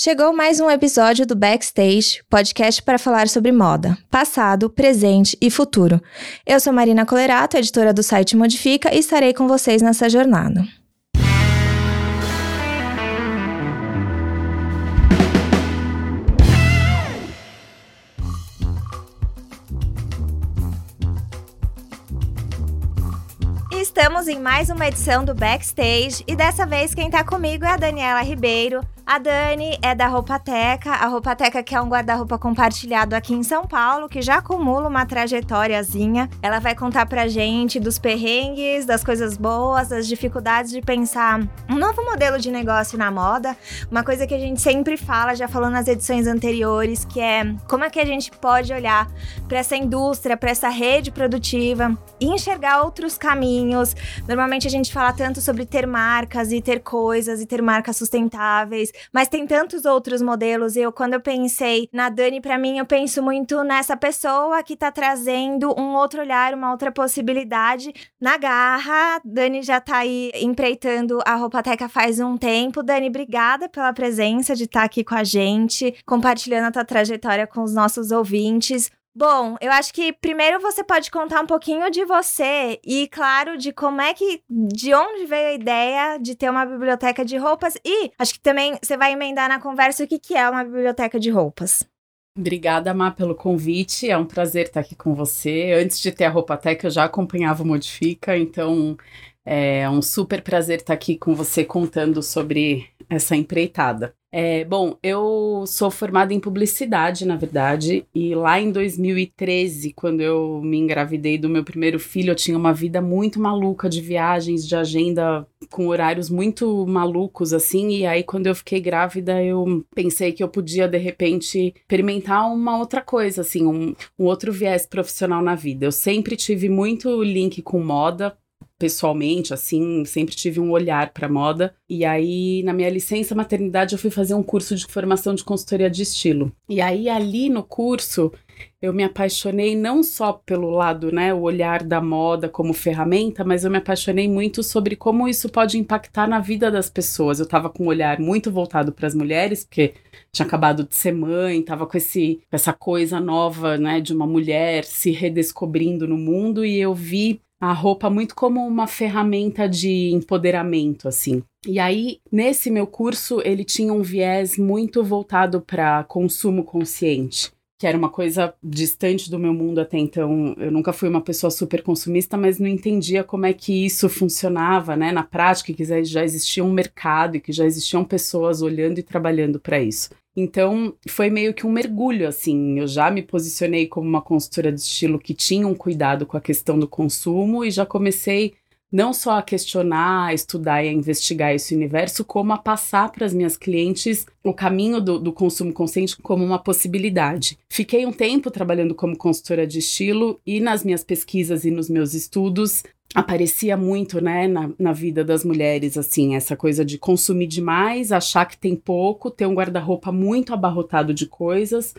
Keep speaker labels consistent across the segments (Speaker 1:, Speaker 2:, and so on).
Speaker 1: Chegou mais um episódio do Backstage, podcast para falar sobre moda, passado, presente e futuro. Eu sou Marina Colerato, editora do site Modifica, e estarei com vocês nessa jornada. Estamos em mais uma edição do Backstage e dessa vez quem tá comigo é a Daniela Ribeiro, a Dani é da Roupateca, a Roupateca que é um guarda-roupa compartilhado aqui em São Paulo, que já acumula uma trajetóriazinha. Ela vai contar pra gente dos perrengues, das coisas boas, das dificuldades de pensar um novo modelo de negócio na moda. Uma coisa que a gente sempre fala, já falou nas edições anteriores, que é como é que a gente pode olhar para essa indústria, para essa rede produtiva e enxergar outros caminhos. Normalmente a gente fala tanto sobre ter marcas e ter coisas e ter marcas sustentáveis, mas tem tantos outros modelos. Eu, quando eu pensei na Dani, para mim, eu penso muito nessa pessoa que tá trazendo um outro olhar, uma outra possibilidade na garra. Dani já tá aí empreitando a Roupateca faz um tempo. Dani, obrigada pela presença de estar tá aqui com a gente, compartilhando a tua trajetória com os nossos ouvintes. Bom, eu acho que primeiro você pode contar um pouquinho de você e, claro, de como é que. de onde veio a ideia de ter uma biblioteca de roupas. E acho que também você vai emendar na conversa o que, que é uma biblioteca de roupas.
Speaker 2: Obrigada, Má, pelo convite. É um prazer estar aqui com você. Antes de ter a Roupateca, eu já acompanhava o Modifica, então é um super prazer estar aqui com você contando sobre essa empreitada. É, bom, eu sou formada em publicidade, na verdade, e lá em 2013, quando eu me engravidei do meu primeiro filho, eu tinha uma vida muito maluca de viagens, de agenda com horários muito malucos, assim, e aí quando eu fiquei grávida, eu pensei que eu podia, de repente, experimentar uma outra coisa, assim, um, um outro viés profissional na vida. Eu sempre tive muito link com moda, pessoalmente, assim, sempre tive um olhar para moda. E aí, na minha licença maternidade, eu fui fazer um curso de formação de consultoria de estilo. E aí, ali no curso, eu me apaixonei não só pelo lado, né, o olhar da moda como ferramenta, mas eu me apaixonei muito sobre como isso pode impactar na vida das pessoas. Eu estava com um olhar muito voltado para as mulheres, porque tinha acabado de ser mãe, estava com esse essa coisa nova, né, de uma mulher se redescobrindo no mundo e eu vi a roupa muito como uma ferramenta de empoderamento, assim. E aí, nesse meu curso, ele tinha um viés muito voltado para consumo consciente, que era uma coisa distante do meu mundo até então. Eu nunca fui uma pessoa super consumista, mas não entendia como é que isso funcionava, né, na prática, que já existia um mercado e que já existiam pessoas olhando e trabalhando para isso. Então, foi meio que um mergulho, assim. Eu já me posicionei como uma consultora de estilo que tinha um cuidado com a questão do consumo e já comecei não só a questionar, a estudar e a investigar esse universo, como a passar para as minhas clientes o caminho do, do, consumo consciente como uma possibilidade. Fiquei um tempo trabalhando como consultora de estilo e nas minhas pesquisas e nos meus estudos aparecia muito, né, na, na vida das mulheres, assim, essa coisa de consumir demais, achar que tem pouco, ter um guarda-roupa muito abarrotado de coisas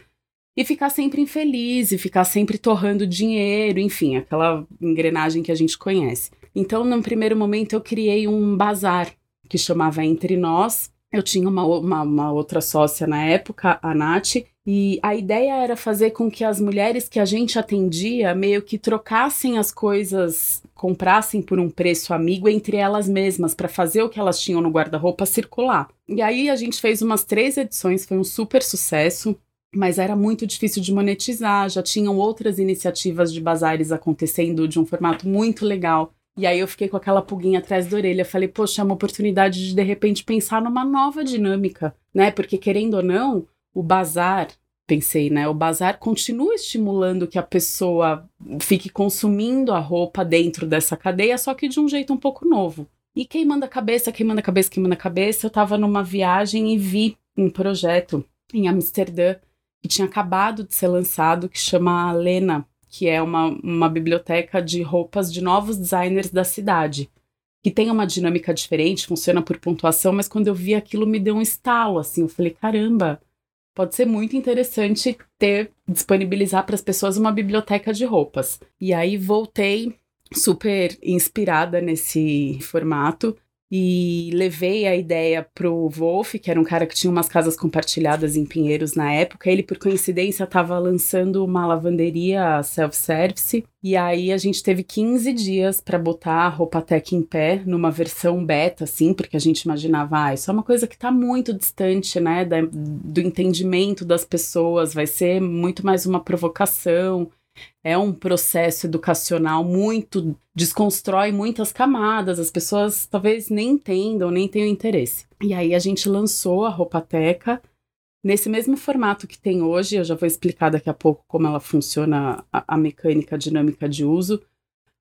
Speaker 2: e ficar sempre infeliz e ficar sempre torrando dinheiro, enfim, aquela engrenagem que a gente conhece. Então, no primeiro momento, eu criei um bazar que chamava Entre Nós. Eu tinha uma, uma, uma outra sócia na época, a Nath, e a ideia era fazer com que as mulheres que a gente atendia meio que trocassem as coisas, comprassem por um preço amigo entre elas mesmas, para fazer o que elas tinham no guarda-roupa circular. E aí a gente fez umas três edições, foi um super sucesso. Mas era muito difícil de monetizar, já tinham outras iniciativas de bazares acontecendo de um formato muito legal. E aí eu fiquei com aquela pulguinha atrás da orelha. Falei, poxa, é uma oportunidade de de repente pensar numa nova dinâmica, né? Porque querendo ou não, o bazar, pensei, né? O bazar continua estimulando que a pessoa fique consumindo a roupa dentro dessa cadeia, só que de um jeito um pouco novo. E quem manda cabeça, quem manda cabeça, quem manda cabeça, eu tava numa viagem e vi um projeto em Amsterdã que tinha acabado de ser lançado, que chama Lena, que é uma, uma biblioteca de roupas de novos designers da cidade que tem uma dinâmica diferente, funciona por pontuação, mas quando eu vi aquilo me deu um estalo, assim, eu falei, caramba, pode ser muito interessante ter disponibilizar para as pessoas uma biblioteca de roupas. E aí voltei super inspirada nesse formato e levei a ideia pro Wolf, que era um cara que tinha umas casas compartilhadas em Pinheiros na época. Ele, por coincidência, estava lançando uma lavanderia self-service. E aí a gente teve 15 dias para botar a roupa tech em pé, numa versão beta, assim, porque a gente imaginava, ah, isso é uma coisa que está muito distante, né, da, do entendimento das pessoas, vai ser muito mais uma provocação é um processo educacional muito desconstrói muitas camadas, as pessoas talvez nem entendam, nem tenham interesse. E aí a gente lançou a Roupateca nesse mesmo formato que tem hoje, eu já vou explicar daqui a pouco como ela funciona a, a mecânica dinâmica de uso,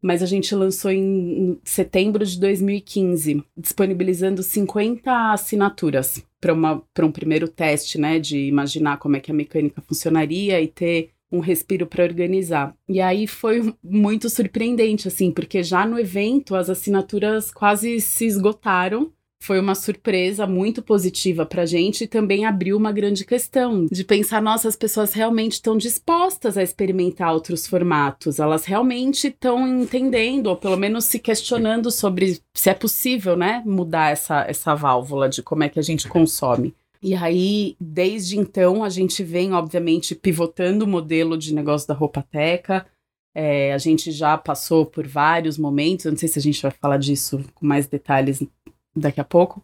Speaker 2: mas a gente lançou em setembro de 2015, disponibilizando 50 assinaturas para um primeiro teste, né, de imaginar como é que a mecânica funcionaria e ter um respiro para organizar. E aí foi muito surpreendente, assim, porque já no evento as assinaturas quase se esgotaram. Foi uma surpresa muito positiva para a gente e também abriu uma grande questão de pensar: nossa, as pessoas realmente estão dispostas a experimentar outros formatos, elas realmente estão entendendo, ou pelo menos se questionando sobre se é possível, né, mudar essa, essa válvula de como é que a gente consome. E aí, desde então, a gente vem, obviamente, pivotando o modelo de negócio da Roupateca. É, a gente já passou por vários momentos, eu não sei se a gente vai falar disso com mais detalhes daqui a pouco,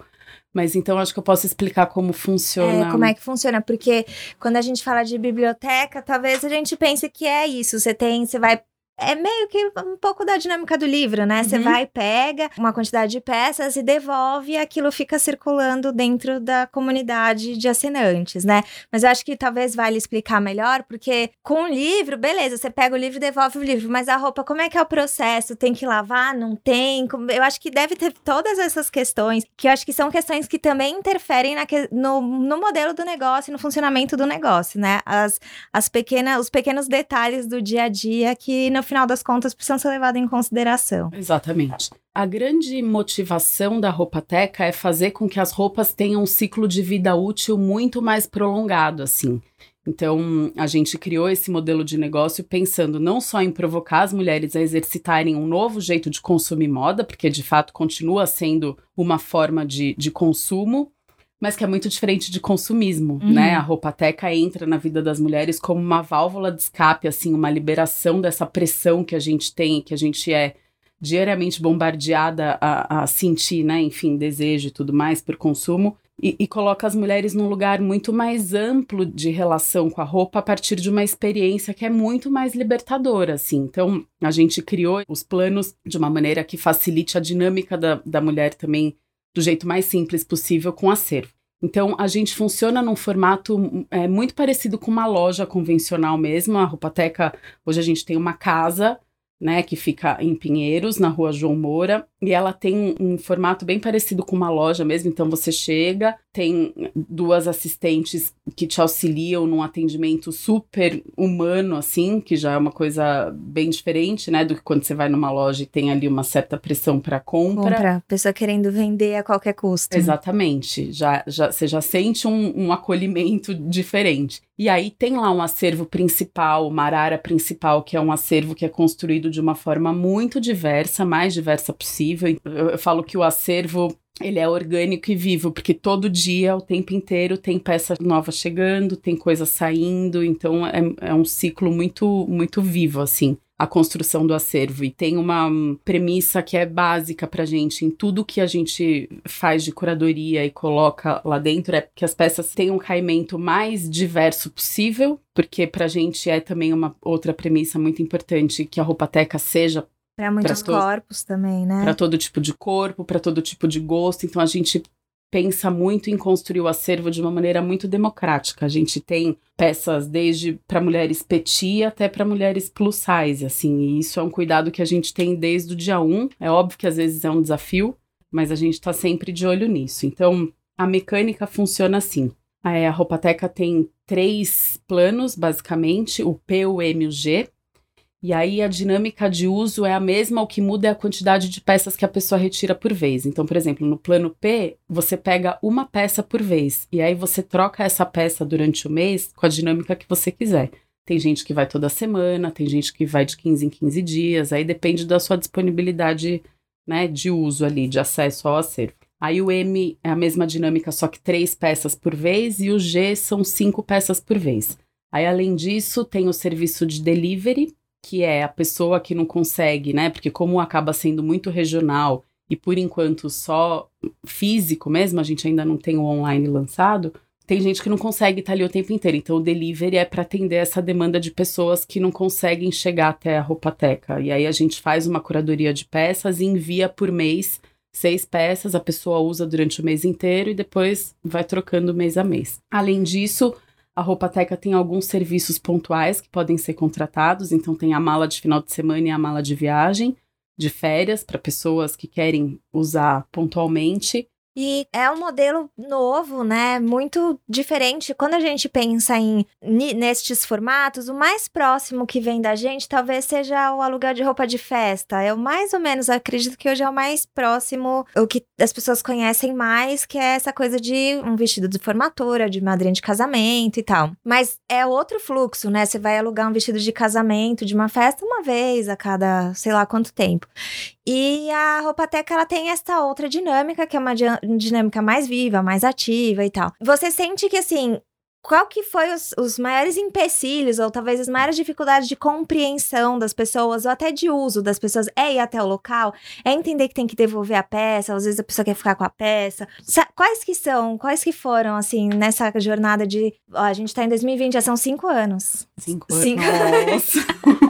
Speaker 2: mas então acho que eu posso explicar como funciona.
Speaker 1: É, como é que funciona, porque quando a gente fala de biblioteca, talvez a gente pense que é isso. Você tem, você vai é meio que um pouco da dinâmica do livro, né? Você uhum. vai, pega uma quantidade de peças e devolve, e aquilo fica circulando dentro da comunidade de assinantes, né? Mas eu acho que talvez vale explicar melhor, porque com o livro, beleza, você pega o livro e devolve o livro, mas a roupa, como é que é o processo? Tem que lavar? Não tem? Eu acho que deve ter todas essas questões, que eu acho que são questões que também interferem na que, no, no modelo do negócio, no funcionamento do negócio, né? As, as pequenas, os pequenos detalhes do dia a dia que no final das contas, precisam ser levadas em consideração.
Speaker 2: Exatamente. A grande motivação da roupateca é fazer com que as roupas tenham um ciclo de vida útil muito mais prolongado, assim. Então, a gente criou esse modelo de negócio pensando não só em provocar as mulheres a exercitarem um novo jeito de consumir moda, porque de fato continua sendo uma forma de, de consumo, mas que é muito diferente de consumismo, uhum. né? A roupateca entra na vida das mulheres como uma válvula de escape, assim, uma liberação dessa pressão que a gente tem, que a gente é diariamente bombardeada a, a sentir, né? Enfim, desejo e tudo mais por consumo. E, e, coloca as mulheres num lugar muito mais amplo de relação com a roupa a partir de uma experiência que é muito mais libertadora, assim. Então, a gente criou os planos de uma maneira que facilite a dinâmica da, da mulher também do jeito mais simples possível com acervo. Então, a gente funciona num formato é, muito parecido com uma loja convencional mesmo. A Roupateca, hoje a gente tem uma casa né, que fica em Pinheiros, na rua João Moura, e ela tem um, formato bem parecido com uma loja mesmo. Então você chega, tem duas assistentes que te auxiliam num atendimento super humano, assim, que já é uma coisa bem diferente, né, do que quando você vai numa loja e tem ali uma certa pressão para compra.
Speaker 1: Compra, pessoa querendo vender a qualquer custo.
Speaker 2: Exatamente, já, já, você já sente um, um acolhimento diferente. E aí tem lá um acervo principal, uma arara principal, que é um acervo que é construído de uma forma muito diversa, mais diversa possível. Eu, falo que o acervo ele é orgânico e vivo, porque todo dia, o tempo inteiro, tem peça nova chegando, tem coisa saindo, então é, é um ciclo muito, muito vivo, assim a construção do acervo. E tem uma premissa que é básica pra gente em tudo que a gente faz de curadoria e coloca lá dentro, é que as peças tenham um caimento mais diverso possível, porque pra gente é também uma outra premissa muito importante que a roupateca seja
Speaker 1: para muitos corpos também, né?
Speaker 2: Para todo tipo de corpo, para todo tipo de gosto. Então a gente pensa muito em construir o acervo de uma maneira muito democrática. A gente tem peças desde para mulheres petit até para mulheres plus size, assim, e isso é um cuidado que a gente tem desde o dia 1. É óbvio que às vezes é um desafio, mas a gente está sempre de olho nisso. Então, a mecânica funciona assim. A Roupateca tem três planos, basicamente, o P, o M e o G. E aí a dinâmica de uso é a mesma, o que muda é a quantidade de peças que a pessoa retira por vez. Então, por exemplo, no plano P, você pega uma peça por vez e aí você troca essa peça durante o mês com a dinâmica que você quiser. Tem gente que vai toda semana, tem gente que vai de 15 em 15 dias, aí depende da sua disponibilidade né, de uso ali, de acesso ao acervo. Aí o M é a mesma dinâmica, só que três peças por vez, e o G são cinco peças por vez. Aí, além disso, tem o serviço de delivery, que é a pessoa que não consegue, né? Porque como acaba sendo muito regional e por enquanto só físico mesmo, a gente ainda não tem o online lançado, tem gente que não consegue estar ali o tempo inteiro. Então, o delivery é para atender essa demanda de pessoas que não conseguem chegar até a roupateca. E aí a gente faz uma curadoria de peças e envia por mês seis peças, a pessoa usa durante o mês inteiro e depois vai trocando mês a mês. Além disso, a Roupateca tem alguns serviços pontuais que podem ser contratados, então tem a mala de final de semana e a mala de viagem, de férias, para pessoas que querem usar pontualmente.
Speaker 1: E é um modelo novo, né? Muito diferente. Quando a gente pensa em nestes formatos, o mais próximo que vem da gente talvez seja o aluguel de roupa de festa. Eu mais ou menos acredito que hoje é o mais próximo, o que as pessoas conhecem mais, que é essa coisa de um vestido de formatura, de madrinha de casamento e tal. Mas é outro fluxo, né? Você vai alugar um vestido de casamento, de uma festa, uma vez a cada sei lá quanto tempo. E a Roupateca, ela tem essa outra dinâmica, que é uma dinâmica mais viva, mais ativa e tal. Você sente que, assim, qual que foi os, os, maiores empecilhos ou talvez as maiores dificuldades de compreensão das pessoas ou até de uso das pessoas é ir até o local, é entender que tem que devolver a peça, às vezes a pessoa quer ficar com a peça. Quais que são, quais que foram, assim, nessa jornada de... Ó, a gente tá em 2020, já são cinco anos.
Speaker 2: Cinco anos. Cinco anos.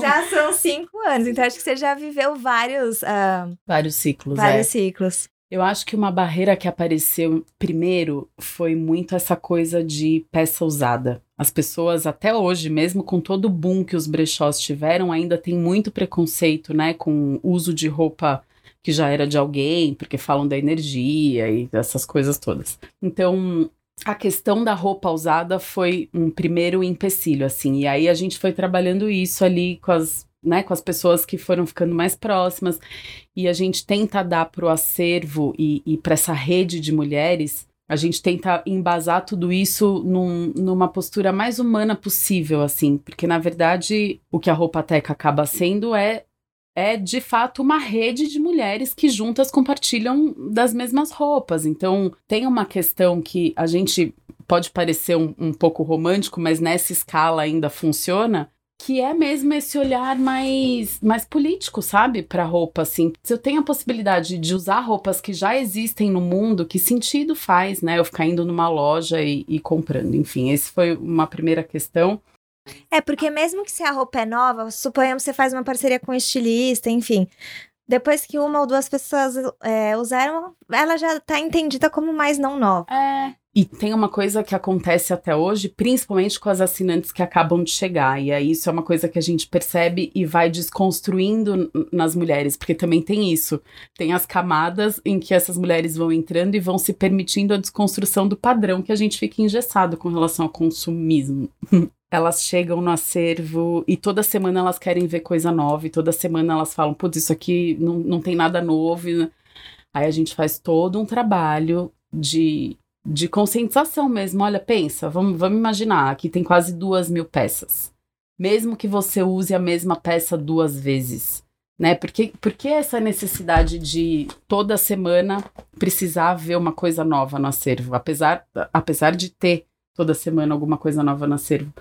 Speaker 1: Já são cinco anos, então acho que você já viveu vários. Uh,
Speaker 2: vários ciclos.
Speaker 1: Vários
Speaker 2: é.
Speaker 1: ciclos.
Speaker 2: Eu acho que uma barreira que apareceu primeiro foi muito essa coisa de peça usada. As pessoas, até hoje, mesmo com todo o boom que os brechós tiveram, ainda tem muito preconceito, né, com o uso de roupa que já era de alguém, porque falam da energia e dessas coisas todas. Então, a questão da roupa usada foi um primeiro empecilho, assim. E aí a gente foi trabalhando isso ali com as, né, com as pessoas que foram ficando mais próximas. E a gente tenta dar para o acervo e, e para essa rede de mulheres, a gente tenta embasar tudo isso num, numa postura mais humana possível, assim. Porque, na verdade, o que a Roupa Teca acaba sendo é é de fato uma rede de mulheres que juntas compartilham das mesmas roupas. Então, tem uma questão que a gente pode parecer um, um pouco romântico, mas nessa escala ainda funciona, que é mesmo esse olhar mais, mais político, sabe, para roupa, assim. Se eu tenho a possibilidade de usar roupas que já existem no mundo, que sentido faz, né, eu ficar indo numa loja e, e comprando? Enfim, esse foi uma primeira questão.
Speaker 1: É, porque mesmo que se a roupa é nova, suponhamos que você faz uma parceria com um estilista, enfim. Depois que uma ou duas pessoas é, usaram, ela já tá entendida como mais não nova.
Speaker 2: É. E tem uma coisa que acontece até hoje, principalmente com as assinantes que acabam de chegar. E aí isso é uma coisa que a gente percebe e vai desconstruindo nas mulheres, porque também tem isso. Tem as camadas em que essas mulheres vão entrando e vão se permitindo a desconstrução do padrão que a gente fica engessado com relação ao consumismo. elas chegam no acervo e toda semana elas querem ver coisa nova, e toda semana elas falam, putz, isso aqui não, não tem nada novo. Aí a gente faz todo um trabalho de, de conscientização mesmo. Olha, pensa, vamos, vamos imaginar, aqui tem quase duas mil peças. Mesmo que você use a mesma peça duas vezes, né? Por que, por que essa necessidade de toda semana precisar ver uma coisa nova no acervo? Apesar, apesar de ter toda semana alguma coisa nova no acervo.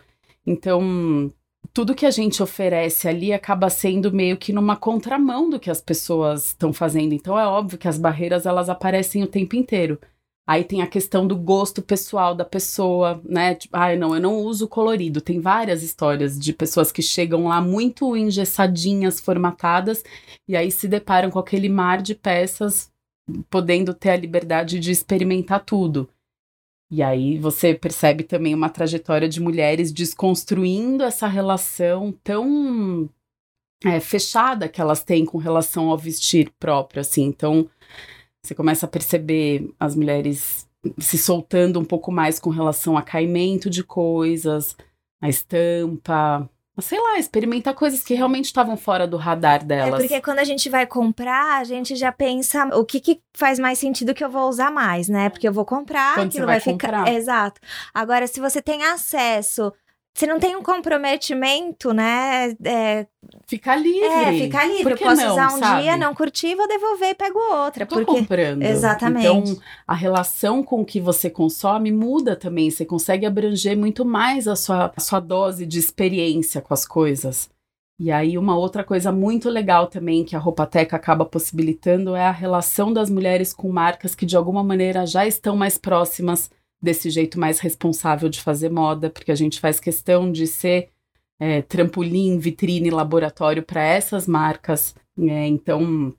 Speaker 2: Então, tudo que a gente oferece ali acaba sendo meio que numa contramão do que as pessoas estão fazendo. Então é óbvio que as barreiras elas aparecem o tempo inteiro. Aí tem a questão do gosto pessoal da pessoa, né? Tipo, ah, não, eu não uso colorido. Tem várias histórias de pessoas que chegam lá muito engessadinhas, formatadas, e aí se deparam com aquele mar de peças, podendo ter a liberdade de experimentar tudo. E aí você percebe também uma trajetória de mulheres desconstruindo essa relação tão é, fechada que elas têm com relação ao vestir próprio, assim. Então, você começa a perceber as mulheres se soltando um pouco mais com relação a caimento de coisas, a estampa, sei lá, experimentar coisas que realmente estavam fora do radar é, delas.
Speaker 1: É porque quando a gente vai comprar, a gente já pensa o que, que faz mais sentido que eu vou usar mais, né? Porque eu vou comprar,
Speaker 2: quando aquilo vai, vai ficar.
Speaker 1: Exato. Agora, se você tem acesso você não tem um comprometimento, né? É,
Speaker 2: ficar livre. É,
Speaker 1: ficar livre. Que Posso não, usar um sabe? dia, não curtir, vou devolver e pego outra.
Speaker 2: Tô
Speaker 1: porque...
Speaker 2: comprando.
Speaker 1: Exatamente.
Speaker 2: Então, a relação com o que você consome muda também. Você consegue abranger muito mais a sua, a sua dose de experiência com as coisas. E aí, uma outra coisa muito legal também que a Roupateca acaba possibilitando é a relação das mulheres com marcas que, de alguma maneira, já estão mais próximas desse jeito mais responsável de fazer moda, porque a gente faz questão de ser é, trampolim, vitrine, laboratório para essas marcas. É, então,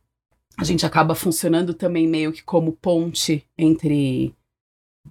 Speaker 2: a gente acaba funcionando também meio que como ponte entre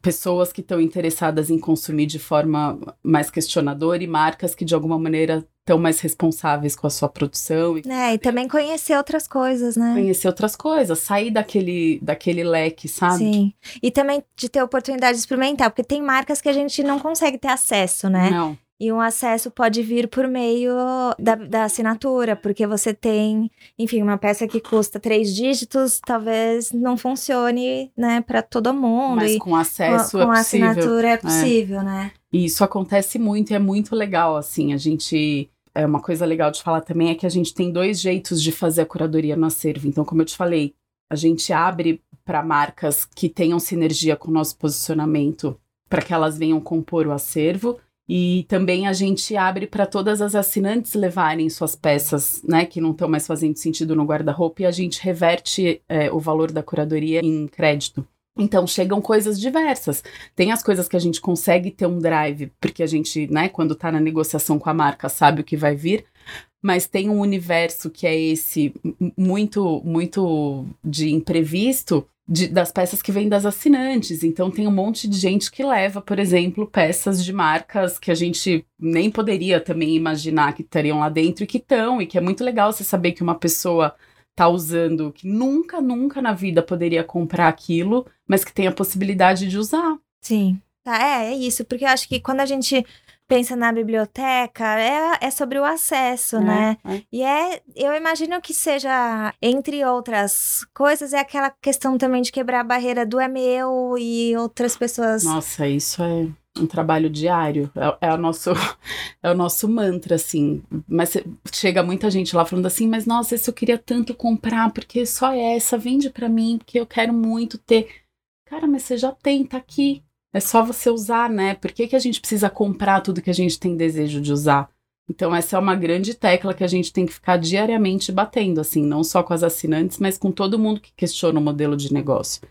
Speaker 2: pessoas que estão interessadas em consumir de forma mais questionadora e marcas que de alguma maneira estão mais responsáveis com a sua produção.
Speaker 1: E, é, e também conhecer outras coisas, né?
Speaker 2: Conhecer outras coisas, sair daquele, daquele leque, sabe?
Speaker 1: Sim. E também de ter oportunidade de experimentar, porque tem marcas que a gente não consegue ter acesso, né?
Speaker 2: Não.
Speaker 1: E um acesso pode vir por meio da, da assinatura, porque você tem, enfim, uma peça que custa três dígitos, talvez não funcione, né, para todo mundo.
Speaker 2: Mas
Speaker 1: e
Speaker 2: com acesso
Speaker 1: com, com
Speaker 2: é
Speaker 1: possível. assinatura é possível, é. né?
Speaker 2: E isso acontece muito e é muito legal, assim, a gente é uma coisa legal de falar também é que a gente tem dois jeitos de fazer a curadoria no acervo. Então, como eu te falei, a gente abre para marcas que tenham sinergia com o nosso posicionamento para que elas venham compor o acervo e também a gente abre para todas as assinantes levarem suas peças, né, que não estão mais fazendo sentido no guarda-roupa, e a gente reverte é, o valor da curadoria em crédito. Então chegam coisas diversas. Tem as coisas que a gente consegue ter um drive, porque a gente, né, quando está na negociação com a marca, sabe o que vai vir, mas tem um universo que é esse muito, muito de imprevisto, de, das peças que vêm das assinantes. Então tem um monte de gente que leva, por exemplo, peças de marcas que a gente nem poderia também imaginar que estariam lá dentro e que estão, e que é muito legal você saber que uma pessoa tá usando, que nunca, nunca na vida poderia comprar aquilo, mas que tem a possibilidade de usar.
Speaker 1: Sim. Tá, é, é isso, porque eu acho que quando a gente pensa na biblioteca, é, é sobre o acesso, é, né? É. E é, eu imagino que seja, entre outras coisas, é aquela questão também de quebrar a barreira do é meu e outras pessoas.
Speaker 2: Nossa, isso é um trabalho diário. É, é, o nosso, é o nosso mantra, assim. Mas chega muita gente lá falando assim, mas nossa, esse eu queria tanto comprar, porque só essa, vende para mim, porque eu quero muito ter. Cara, mas você já tem, tá aqui. É só você usar, né? Por que, que a gente precisa comprar tudo que a gente tem desejo de usar? Então, essa é uma grande tecla que a gente tem que ficar diariamente batendo, assim, não só com as assinantes, mas com todo mundo que questiona o modelo de negócio.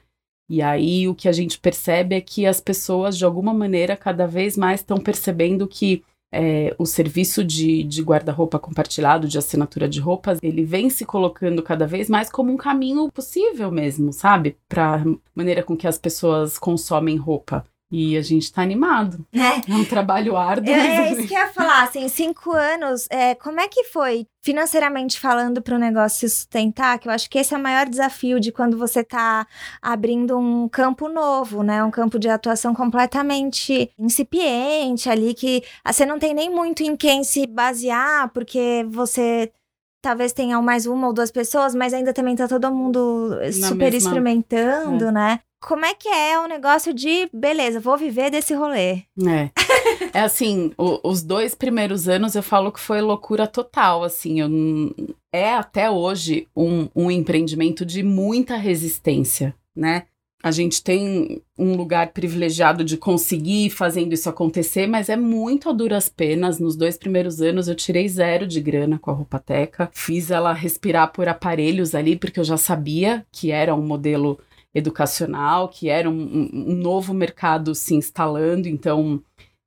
Speaker 2: E aí, o que a gente percebe é que as pessoas, de alguma maneira, cada vez mais estão percebendo que é, o serviço de, de guarda-roupa compartilhado, de assinatura de roupas, ele vem se colocando cada vez mais como um caminho possível mesmo, sabe? Para maneira com que as pessoas consomem roupa. E a gente tá animado.
Speaker 1: É,
Speaker 2: é um trabalho árduo.
Speaker 1: É, é isso que eu ia falar, assim, cinco anos, é, como é que foi, financeiramente falando, para o negócio se sustentar? Que eu acho que esse é o maior desafio de quando você tá abrindo um campo novo, né? Um campo de atuação completamente incipiente ali, que você não tem nem muito em quem se basear, porque você talvez tenha mais uma ou duas pessoas, mas ainda também tá todo mundo Na super mesma... experimentando, é. né? Como é que é o negócio de, beleza, vou viver desse rolê?
Speaker 2: É. é assim, o, os dois primeiros anos eu falo que foi loucura total, assim, eu, é até hoje um, um empreendimento de muita resistência, né? A gente tem um lugar privilegiado de conseguir fazendo isso acontecer, mas é muito a duras penas. Nos dois primeiros anos eu tirei zero de grana com a Roupateca. Fiz ela respirar por aparelhos ali, porque eu já sabia que era um modelo educacional, que era um, um novo mercado se instalando, então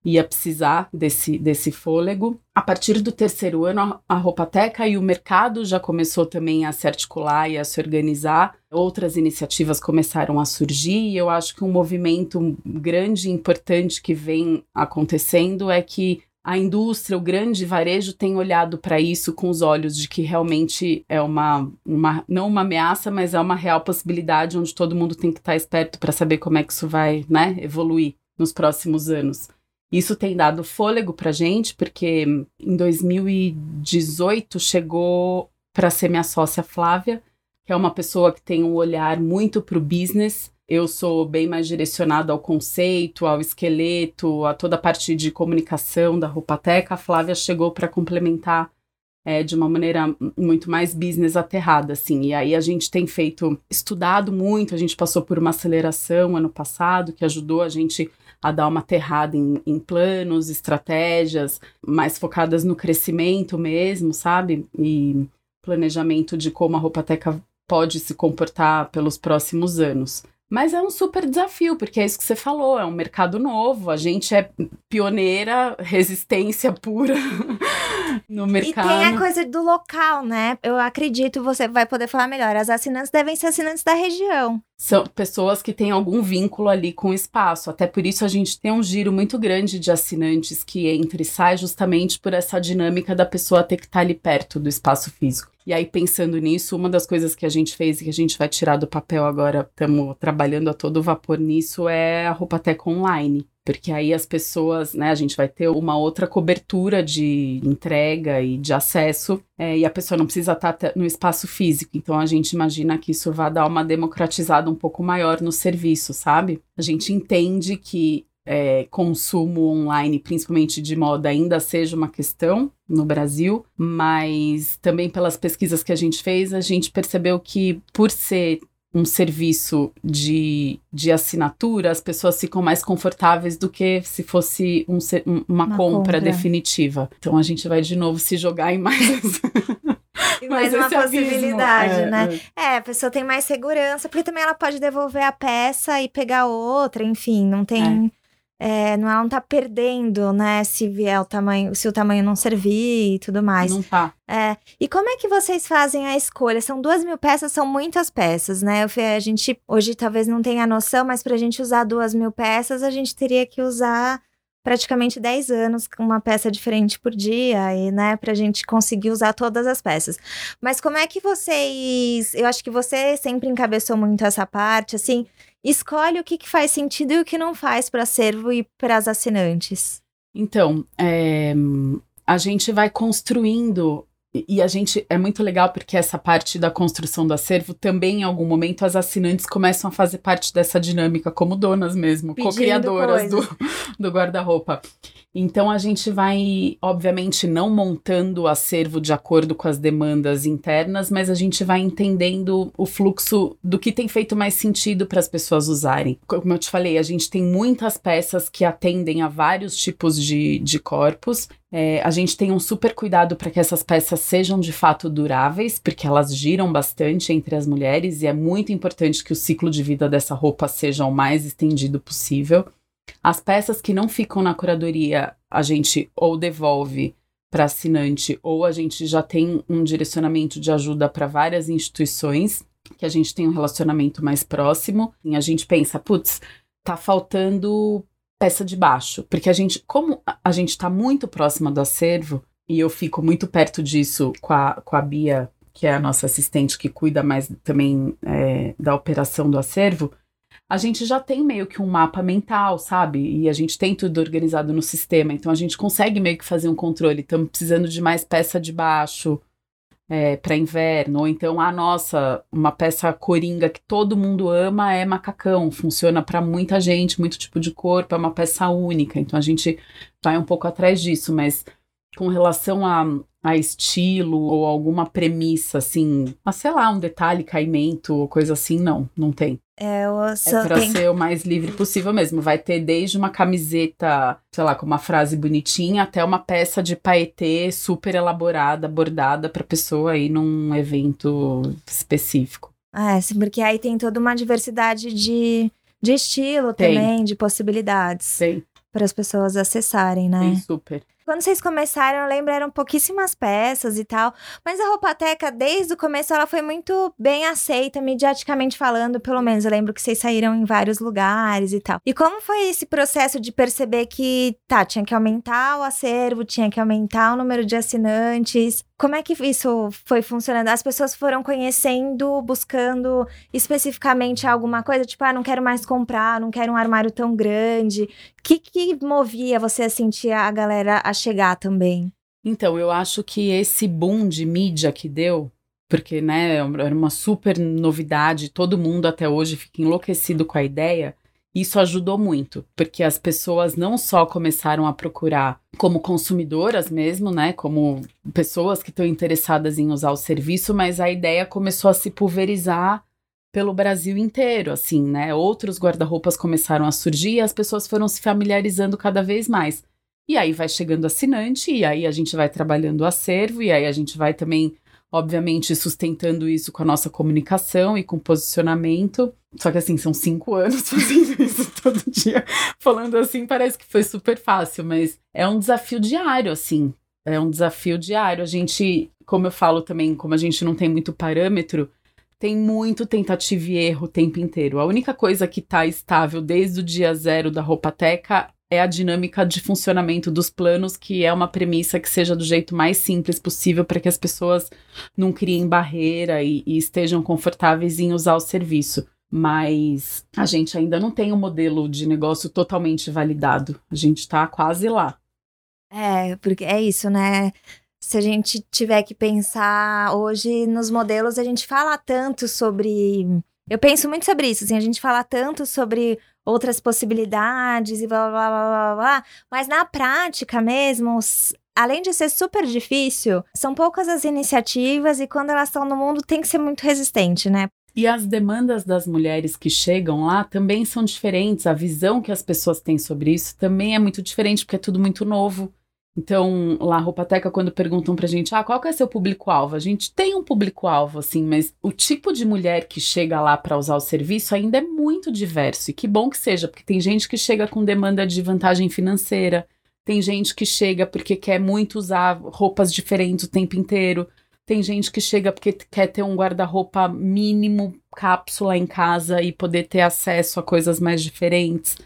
Speaker 2: ia precisar desse, desse fôlego. A partir do terceiro ano, a, Roupateca e o mercado já começou também a se articular e a se organizar. Outras iniciativas começaram a surgir e eu acho que um movimento grande e importante que vem acontecendo é que a indústria, o grande varejo tem olhado para isso com os olhos de que realmente é uma, uma, não uma ameaça, mas é uma real possibilidade onde todo mundo tem que estar tá esperto para saber como é que isso vai né, evoluir nos próximos anos. Isso tem dado fôlego para gente, porque em 2018 chegou para ser minha sócia Flávia, que é uma pessoa que tem um olhar muito para o business, Eu sou bem mais direcionada ao conceito, ao esqueleto, a toda a parte de comunicação da Roupateca. A Flávia chegou para complementar é, de uma maneira muito mais business aterrada, assim. E aí a gente tem feito, estudado muito, a gente passou por uma aceleração ano passado que ajudou a gente a dar uma aterrada em, em planos, estratégias mais focadas no crescimento mesmo, sabe? E planejamento de como a Roupateca pode se comportar pelos próximos anos. Mas é um super desafio, porque é isso que você falou, é um mercado novo, a gente é pioneira, resistência pura no mercado.
Speaker 1: E tem a coisa do local, né? Eu acredito, você vai poder falar melhor. As assinantes devem ser assinantes da região.
Speaker 2: São pessoas que têm algum vínculo ali com o espaço. Até por isso a gente tem um giro muito grande de assinantes que entra e sai justamente por essa dinâmica da pessoa ter que estar ali perto do espaço físico. E aí, pensando nisso, uma das coisas que a gente fez e que a gente vai tirar do papel agora, estamos trabalhando a todo vapor nisso, é a Roupa Tech Online. Porque aí as pessoas, né, a gente vai ter uma outra cobertura de entrega e de acesso, é, e a pessoa não precisa estar no espaço físico. Então a gente imagina que isso vai dar uma democratizada um pouco maior no serviço, sabe? A gente entende que é, consumo online, principalmente de moda, ainda seja uma questão no Brasil, mas também pelas pesquisas que a gente fez, a gente percebeu que por ser um serviço de, de assinatura, as pessoas ficam mais confortáveis do que se fosse um, uma, uma compra, compra, definitiva. Então a gente vai de novo se jogar em mais.
Speaker 1: Mais uma possibilidade, é, né? É. é, a pessoa tem mais segurança, porque também ela pode devolver a peça e pegar outra, enfim, não tem. É é, não, ela não tá perdendo, né? Se vier o tamanho, se o tamanho não servir e tudo mais.
Speaker 2: Não tá.
Speaker 1: É. E como é que vocês fazem a escolha? São duas mil peças, são muitas peças, né? A gente hoje talvez não tenha noção, mas pra gente usar duas mil peças, a gente teria que usar praticamente 10 anos com uma peça diferente por dia, e, né, pra gente conseguir usar todas as peças. Mas como é que vocês. Eu acho que você sempre encabeçou muito essa parte, assim, escolhe o que, que faz sentido e o que não faz para acervo e para as assinantes.
Speaker 2: Então, é, a gente vai construindo e a gente é muito legal porque essa parte da construção do acervo também em algum momento as assinantes começam a fazer parte dessa dinâmica como donas mesmo, co-criadoras do, do guarda-roupa. Então a gente vai, obviamente, não montando o acervo de acordo com as demandas internas, mas a gente vai entendendo o fluxo do que tem feito mais sentido para as pessoas usarem. Como eu te falei, a gente tem muitas peças que atendem a vários tipos de, de corpos. É, a gente tem um super cuidado para que essas peças sejam de fato duráveis, porque elas giram bastante entre as mulheres e é muito importante que o ciclo de vida dessa roupa seja o mais estendido possível. As peças que não ficam na curadoria, a gente ou devolve para assinante, ou a gente já tem um direcionamento de ajuda para várias instituições que a gente tem um relacionamento mais próximo. E a gente pensa, putz, tá faltando peça de baixo, porque a gente, como a gente está muito próxima do acervo, e eu fico muito perto disso com a, com a Bia, que é a nossa assistente que cuida mais também é, da operação do acervo, a gente já tem meio que um mapa mental, sabe? E a gente tem tudo organizado no sistema, então a gente consegue meio que fazer um controle. Estamos precisando de mais peça de baixo é, para inverno, ou então, ah, nossa, uma peça coringa que todo mundo ama é macacão, funciona para muita gente, muito tipo de corpo, é uma peça única, então a gente vai um pouco atrás disso, mas com relação a, a estilo ou alguma premissa, assim, a, sei lá, um detalhe, caimento ou coisa assim, não, não tem.
Speaker 1: É,
Speaker 2: é pra tem... ser o mais livre possível mesmo. Vai ter desde uma camiseta, sei lá, com uma frase bonitinha, até uma peça de paetê super elaborada, bordada pra pessoa ir num evento específico.
Speaker 1: É, porque aí tem toda uma diversidade de, de estilo tem. também, de possibilidades. Para as pessoas acessarem, né?
Speaker 2: Tem super.
Speaker 1: Quando vocês começaram, eu lembro, eram pouquíssimas peças e tal. Mas a Roupateca, desde o começo, ela foi muito bem aceita, mediaticamente falando, pelo menos. Eu lembro que vocês saíram em vários lugares e tal. E como foi esse processo de perceber que, tá, tinha que aumentar o acervo, tinha que aumentar o número de assinantes? Como é que isso foi funcionando? As pessoas foram conhecendo, buscando especificamente alguma coisa, tipo, ah, não quero mais comprar, não quero um armário tão grande. O que, que movia você a sentir a galera a chegar também?
Speaker 2: Então, eu acho que esse boom de mídia que deu, porque né, era uma super novidade, todo mundo até hoje fica enlouquecido com a ideia. Isso ajudou muito, porque as pessoas não só começaram a procurar como consumidoras mesmo, né, como pessoas que estão interessadas em usar o serviço, mas a ideia começou a se pulverizar pelo Brasil inteiro, assim, né? Outros guarda-roupas começaram a surgir e as pessoas foram se familiarizando cada vez mais. E aí vai chegando assinante, e aí a gente vai trabalhando o acervo, e aí a gente vai também obviamente sustentando isso com a nossa comunicação e com posicionamento. Só que assim, são cinco anos fazendo isso todo dia. Falando assim, parece que foi super fácil, mas é um desafio diário, assim. É um desafio diário. A gente, como eu falo também, como a gente não tem muito parâmetro, tem muito tentativa e erro o tempo inteiro. A única coisa que está estável desde o dia zero da Roupateca é a dinâmica de funcionamento dos planos, que é uma premissa que seja do jeito mais simples possível para que as pessoas não criem barreira e, e, estejam confortáveis em usar o serviço. Mas a gente ainda não tem um modelo de negócio totalmente validado. A gente está quase lá.
Speaker 1: É, porque é isso, né? Se a gente tiver que pensar hoje nos modelos, a gente fala tanto sobre. Eu penso muito sobre isso, assim, a gente fala tanto sobre outras possibilidades e blá blá blá blá blá. Mas na prática mesmo, além de ser super difícil, são poucas as iniciativas e quando elas estão no mundo tem que ser muito resistente, né?
Speaker 2: E as demandas das mulheres que chegam lá também são diferentes. A visão que as pessoas têm sobre isso também é muito diferente, porque é tudo muito novo. Então, lá, Roupateca, quando perguntam pra gente, ah, qual que é seu público-alvo? A gente tem um público-alvo, assim, mas o tipo de mulher que chega lá para usar o serviço ainda é muito diverso. E que bom que seja, porque tem gente que chega com demanda de vantagem financeira, tem gente que chega porque quer muito usar roupas diferentes o tempo inteiro, tem gente que chega porque quer ter um guarda-roupa mínimo, cápsula em casa e poder ter acesso a coisas mais diferentes.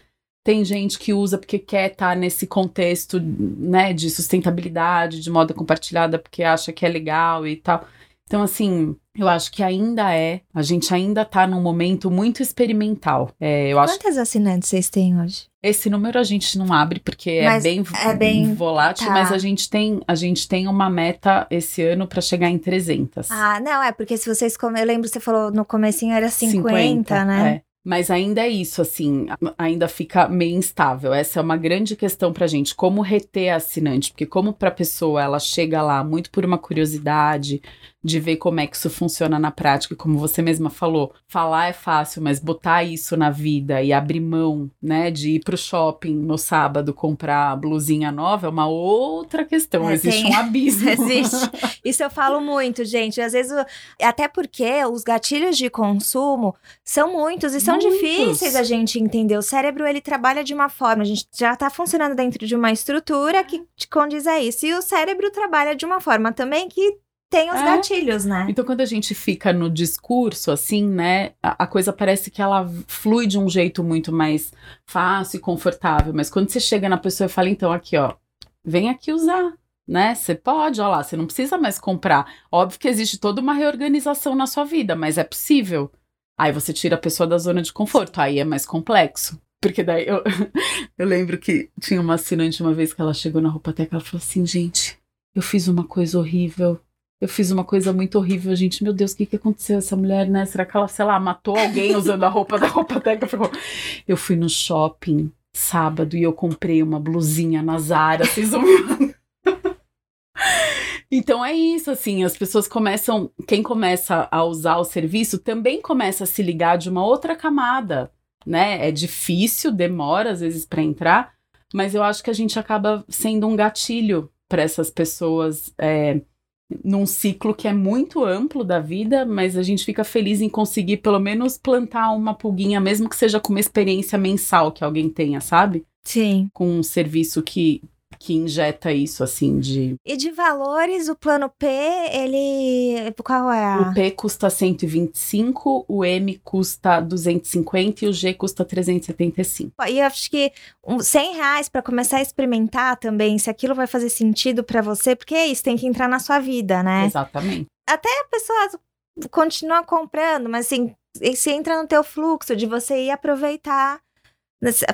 Speaker 2: Tem gente que usa porque quer estar tá nesse contexto, né, de sustentabilidade, de moda compartilhada, porque acha que é legal e tal. Então, assim, eu acho que ainda é, a gente ainda tá num momento muito experimental. É, eu
Speaker 1: Quantas
Speaker 2: acho...
Speaker 1: assinantes vocês têm hoje?
Speaker 2: Esse número a gente não abre porque é mas é bem, é bem volátil, tá. mas a gente tem a gente tem uma meta esse ano para chegar em 300.
Speaker 1: Ah, não, é porque se vocês eu lembro você falou no comecinho era 50, 50 né?
Speaker 2: É. Mas ainda é isso, assim, ainda fica meio instável. Essa é uma grande questão pra gente, como reter a assinante, porque como pra pessoa ela chega lá muito por uma curiosidade, de ver como é que isso funciona na prática, como você mesma falou, falar é fácil, mas botar isso na vida e abrir mão, né, de ir pro shopping no sábado comprar blusinha nova é uma outra questão, é, existe tem, um abismo.
Speaker 1: Existe. Isso eu falo muito, gente, às vezes, até porque os gatilhos de consumo são muitos e são muitos. difíceis a gente entender. O cérebro, ele trabalha de uma forma, a gente já tá funcionando dentro de uma estrutura que condiz a isso, e o cérebro trabalha de uma forma também que tem os é. gatilhos, né?
Speaker 2: Então, quando a gente fica no discurso, assim, né, a, a, coisa parece que ela flui de um jeito muito mais fácil e confortável. Mas quando você chega na pessoa e fala, então, aqui, ó, vem aqui usar. Né? Você pode, ó lá, você não precisa mais comprar. Óbvio que existe toda uma reorganização na sua vida, mas é possível. Aí você tira a pessoa da zona de conforto, aí é mais complexo. Porque daí eu, eu lembro que tinha uma assinante uma vez que ela chegou na roupa até que ela falou assim, gente, eu fiz uma coisa horrível eu fiz uma coisa muito horrível, gente. Meu Deus, o que, que aconteceu essa mulher, né? Será que ela, sei lá, matou alguém usando a roupa da roupa técnica? Eu fui no shopping sábado e eu comprei uma blusinha na Zara, vocês ouviram? Então é isso, assim, as pessoas começam, quem começa a usar o serviço também começa a se ligar de uma outra camada, né? É difícil, demora às vezes para entrar, mas eu acho que a gente acaba sendo um gatilho para essas pessoas é, num ciclo que é muito amplo da vida, mas a gente fica feliz em conseguir pelo menos plantar uma pulguinha, mesmo que seja com uma experiência mensal que alguém tenha, sabe?
Speaker 1: Sim.
Speaker 2: Com um serviço que que injeta isso, assim, de...
Speaker 1: E de valores, o plano P, ele... qual é a...
Speaker 2: O P custa 125, o M custa 250 e o G custa 375.
Speaker 1: E eu acho que 100 reais para começar a experimentar também, se aquilo vai fazer sentido para você, porque é isso, tem que entrar na sua vida, né?
Speaker 2: Exatamente.
Speaker 1: Até a pessoa continua comprando, mas assim, se entra no teu fluxo de você ir aproveitar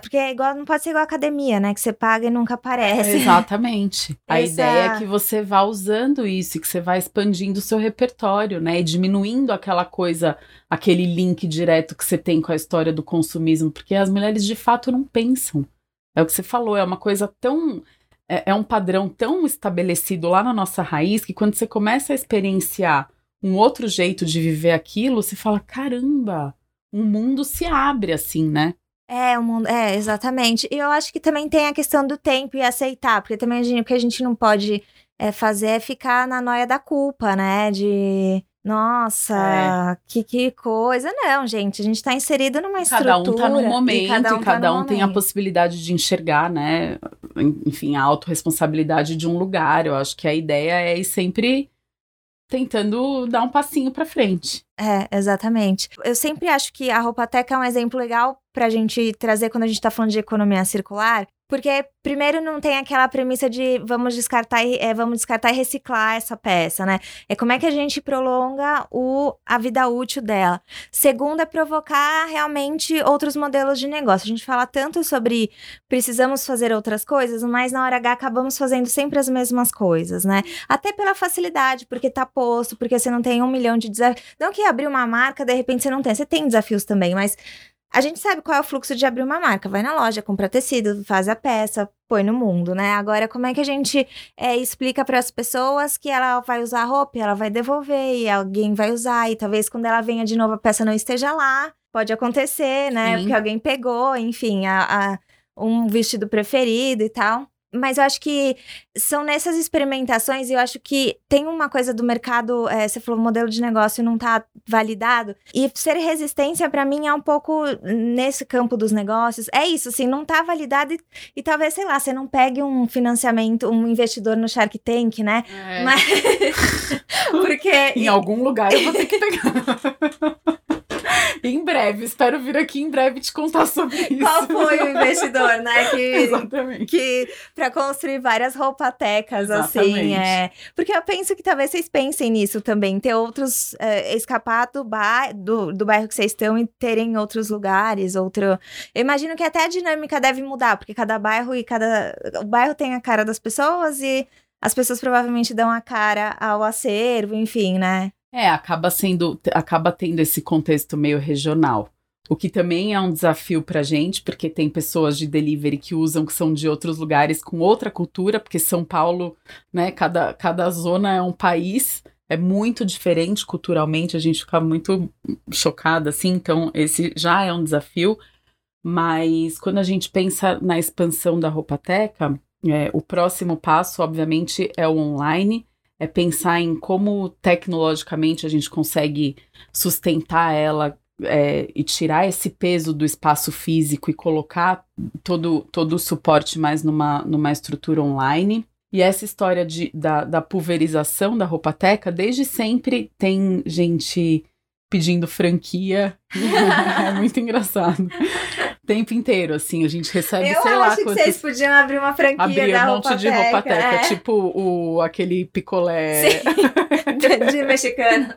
Speaker 1: Porque é igual, não pode ser igual academia, né? Que você paga e nunca aparece.
Speaker 2: Exatamente. A Essa... ideia é que você vá usando isso, que você vá expandindo o seu repertório, né? E diminuindo aquela coisa, aquele link direto que você tem com a história do consumismo, porque as mulheres de fato não pensam. É o que você falou, é uma coisa tão. É, é um padrão tão estabelecido lá na nossa raiz que quando você começa a experienciar um outro jeito de viver aquilo, você fala: caramba, um mundo se abre assim, né?
Speaker 1: É, o mundo, é, exatamente. E eu acho que também tem a questão do tempo e aceitar, porque também a gente, o que a gente não pode é, fazer é ficar na noia da culpa, né? De nossa, é. que, que coisa. Não, gente, a gente está inserido numa estrutura.
Speaker 2: Cada um está num momento e cada um, e cada tá um tem a possibilidade de enxergar, né? Enfim, a autorresponsabilidade de um lugar. Eu acho que a ideia é ir sempre tentando dar um passinho para frente.
Speaker 1: É, exatamente. Eu sempre acho que a roupa teca é um exemplo legal para a gente trazer quando a gente está falando de economia circular, porque, primeiro, não tem aquela premissa de vamos descartar, é, vamos descartar e reciclar essa peça, né? É como é que a gente prolonga o, a vida útil dela. Segundo, é provocar realmente outros modelos de negócio. A gente fala tanto sobre precisamos fazer outras coisas, mas na hora H acabamos fazendo sempre as mesmas coisas, né? Até pela facilidade, porque tá posto, porque você não tem um milhão de desafios. Não que abrir uma marca, de repente você não tem. Você tem desafios também, mas a gente sabe qual é o fluxo de abrir uma marca. Vai na loja, compra tecido, faz a peça, põe no mundo, né? Agora, como é que a gente é, explica para as pessoas que ela vai usar a roupa, ela vai devolver e alguém vai usar, e talvez quando ela venha de novo a peça não esteja lá? Pode acontecer, né? Sim. Porque alguém pegou, enfim, a, a, um vestido preferido e tal. Mas eu acho que são nessas experimentações, e eu acho que tem uma coisa do mercado, é, você falou, o modelo de negócio não está validado. E ser resistência, para mim, é um pouco nesse campo dos negócios. É isso, assim, não está validado e, e, talvez, sei lá, você não pegue um financiamento, um investidor no Shark Tank, né? É. Mas. Porque.
Speaker 2: em algum lugar eu vou ter que pegar. em breve, espero vir aqui em breve te contar sobre isso.
Speaker 1: Qual foi o investidor, né? Que, Exatamente. Que para construir várias roupatecas, assim. É... Porque eu penso que talvez vocês pensem nisso também, ter outros. É, escapar do, bar, do, do bairro que vocês estão e terem outros lugares, outro. Eu imagino que até a dinâmica deve mudar, porque cada bairro e cada. O bairro tem a cara das pessoas e as pessoas provavelmente dão a cara ao acervo, enfim, né?
Speaker 2: É, acaba sendo, acaba tendo esse contexto meio regional. O que também é um desafio para gente, porque tem pessoas de delivery que usam que são de outros lugares com outra cultura, porque São Paulo, né, cada, cada zona é um país, é muito diferente culturalmente, a gente fica muito chocada assim, então esse já é um desafio. Mas quando a gente pensa na expansão da Roupateca, é, o próximo passo, obviamente, é o online é pensar em como tecnologicamente a gente consegue sustentar ela é, e tirar esse peso do espaço físico e colocar todo, todo o suporte mais numa, numa estrutura online. E essa história de, da, da pulverização da roupateca, desde sempre tem gente pedindo franquia. é muito engraçado tempo inteiro, assim, a gente recebe,
Speaker 1: eu
Speaker 2: sei lá.
Speaker 1: Eu acho que vocês podiam abrir uma franquia abrir
Speaker 2: da um monte de roupa teca, é. tipo o, aquele picolé.
Speaker 1: Sim, de mexicano.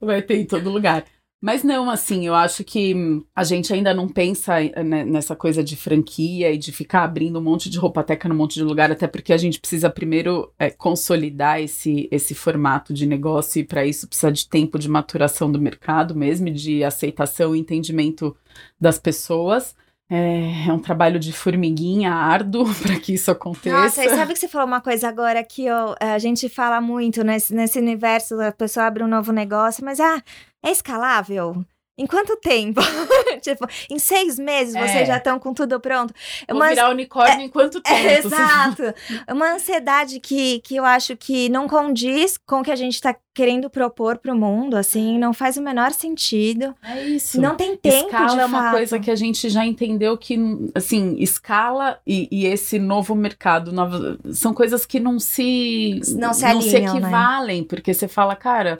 Speaker 2: Vai ter em todo lugar. Mas não, assim, eu acho que a gente ainda não pensa né, nessa coisa de franquia e de ficar abrindo um monte de roupateca num monte de lugar, até porque a gente precisa primeiro é, consolidar esse, esse formato de negócio e para isso precisa de tempo de maturação do mercado mesmo, de aceitação e entendimento das pessoas. É, é, um trabalho de formiguinha árduo para que isso aconteça.
Speaker 1: Nossa, e sabe que você falou uma coisa agora que ó, a gente fala muito nesse, nesse universo, a pessoa abre um novo negócio, mas ah, é escalável? Em quanto tempo? tipo, em seis meses é. vocês já estão com tudo pronto.
Speaker 2: Vou Uma, virar unicórnio é, em quanto tempo?
Speaker 1: É, exato. Uma ansiedade que, que eu acho que não condiz com o que a gente está querendo propor para o mundo, assim, não faz o menor sentido.
Speaker 2: É isso.
Speaker 1: Não tem tempo
Speaker 2: Escala
Speaker 1: é
Speaker 2: uma fato. coisa que a gente já entendeu que, assim, escala e, e esse novo mercado, novo, são coisas que não se
Speaker 1: não se, alinham,
Speaker 2: não se né? equivalem, né? porque você fala, cara,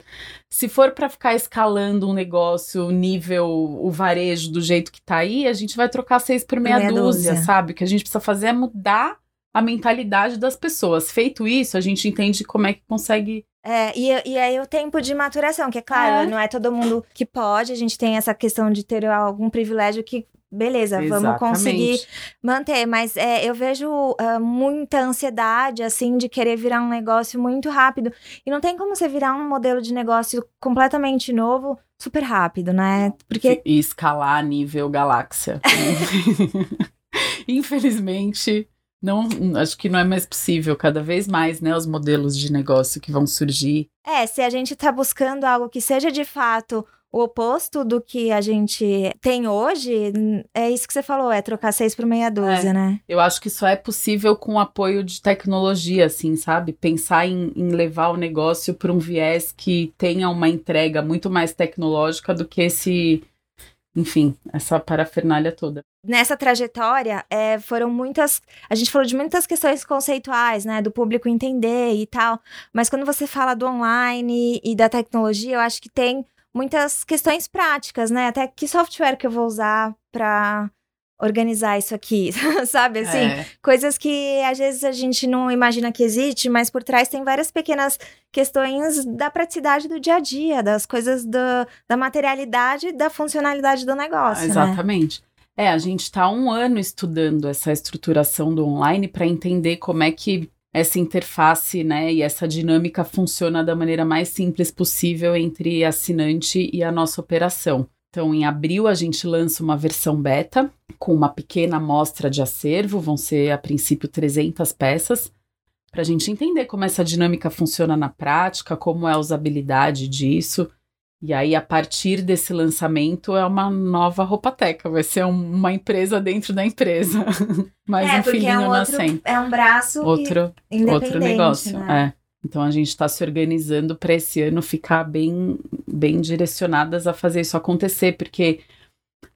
Speaker 2: se for para ficar escalando um negócio nível o varejo do jeito que tá aí, a gente vai trocar seis por meia, meia dúzia, dúzia, sabe? O que a gente precisa fazer é mudar a mentalidade das pessoas. Feito isso, a gente entende como é que consegue
Speaker 1: é, e, e aí o tempo de maturação, que é claro, é. não é todo mundo que pode, a gente tem essa questão de ter algum privilégio que beleza, vamos
Speaker 2: Exatamente.
Speaker 1: conseguir manter. Mas é, eu vejo uh, muita ansiedade, assim, de querer virar um negócio muito rápido. E não tem como você virar um modelo de negócio completamente novo super rápido, né? Porque.
Speaker 2: E escalar a nível galáxia. Infelizmente, não, acho que não é mais possível cada vez mais, né, os modelos de negócio que vão surgir.
Speaker 1: É, se a gente está buscando algo que seja de fato o oposto do que a gente tem hoje, é isso que você falou, é trocar seis por meia dúzia,
Speaker 2: é.
Speaker 1: né?
Speaker 2: Eu acho que só é possível com o apoio de tecnologia, assim, sabe? Pensar em, em levar o negócio para um viés que tenha uma entrega muito mais tecnológica do que esse enfim, essa parafernália toda.
Speaker 1: Nessa trajetória, é, foram muitas. A gente falou de muitas questões conceituais, né? Do público entender e tal. Mas quando você fala do online e da tecnologia, eu acho que tem muitas questões práticas, né? Até que software que eu vou usar para organizar isso aqui, sabe? Assim, é. coisas que às vezes a gente não imagina que existe, mas por trás tem várias pequenas questões da praticidade do dia a dia, das coisas do, da materialidade, da funcionalidade do negócio.
Speaker 2: Né? Exatamente. Né? É, a gente está um ano estudando essa estruturação do online para entender como é que essa interface, né, e essa dinâmica funciona da maneira mais simples possível entre assinante e a nossa operação. Então, em abril, a gente lança uma versão beta com uma pequena amostra de acervo, vão ser a princípio 300 peças, para a gente entender como essa dinâmica funciona na prática, como é a usabilidade disso. E aí, a partir desse lançamento, é uma nova roupateca, vai ser um, uma empresa dentro da empresa. Mais é, um filhinho é um outro, nascendo.
Speaker 1: É um braço
Speaker 2: outro, outro negócio. Né? É. Então a gente está se organizando para esse ano ficar bem, bem direcionadas a fazer isso acontecer, porque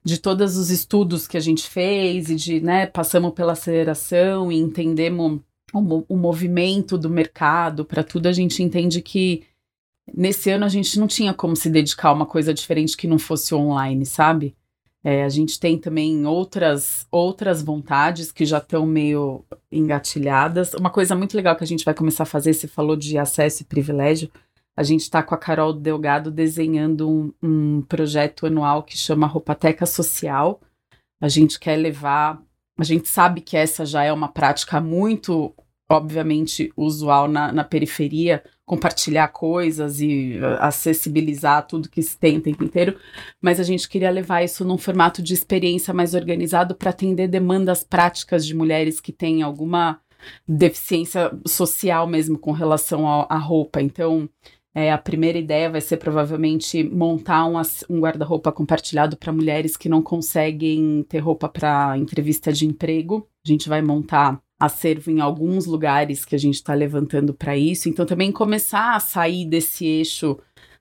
Speaker 2: de todos os estudos que a gente fez e de, né, passamos pela aceleração e entendemos o, o movimento do mercado, para tudo a gente entende que nesse ano a gente não tinha como se dedicar a uma coisa diferente que não fosse online, sabe? É, a gente tem também outras, outras vontades que já estão meio engatilhadas. Uma coisa muito legal que a gente vai começar a fazer, você falou de acesso e privilégio. A gente está com a Carol Delgado desenhando um, um projeto anual que chama Roupateca Social. A gente quer levar. A gente sabe que essa já é uma prática muito, obviamente, usual na, na periferia, compartilhar coisas e uh, acessibilizar tudo que se tem o tempo inteiro, mas a gente queria levar isso num formato de experiência mais organizado para atender demandas práticas de mulheres que têm alguma deficiência social mesmo com relação à roupa. Então, é, a primeira ideia vai ser provavelmente montar um, um guarda-roupa compartilhado para mulheres que não conseguem ter roupa para entrevista de emprego. A gente vai montar acervo em alguns lugares que a gente está levantando para isso. Então, também começar a sair desse eixo,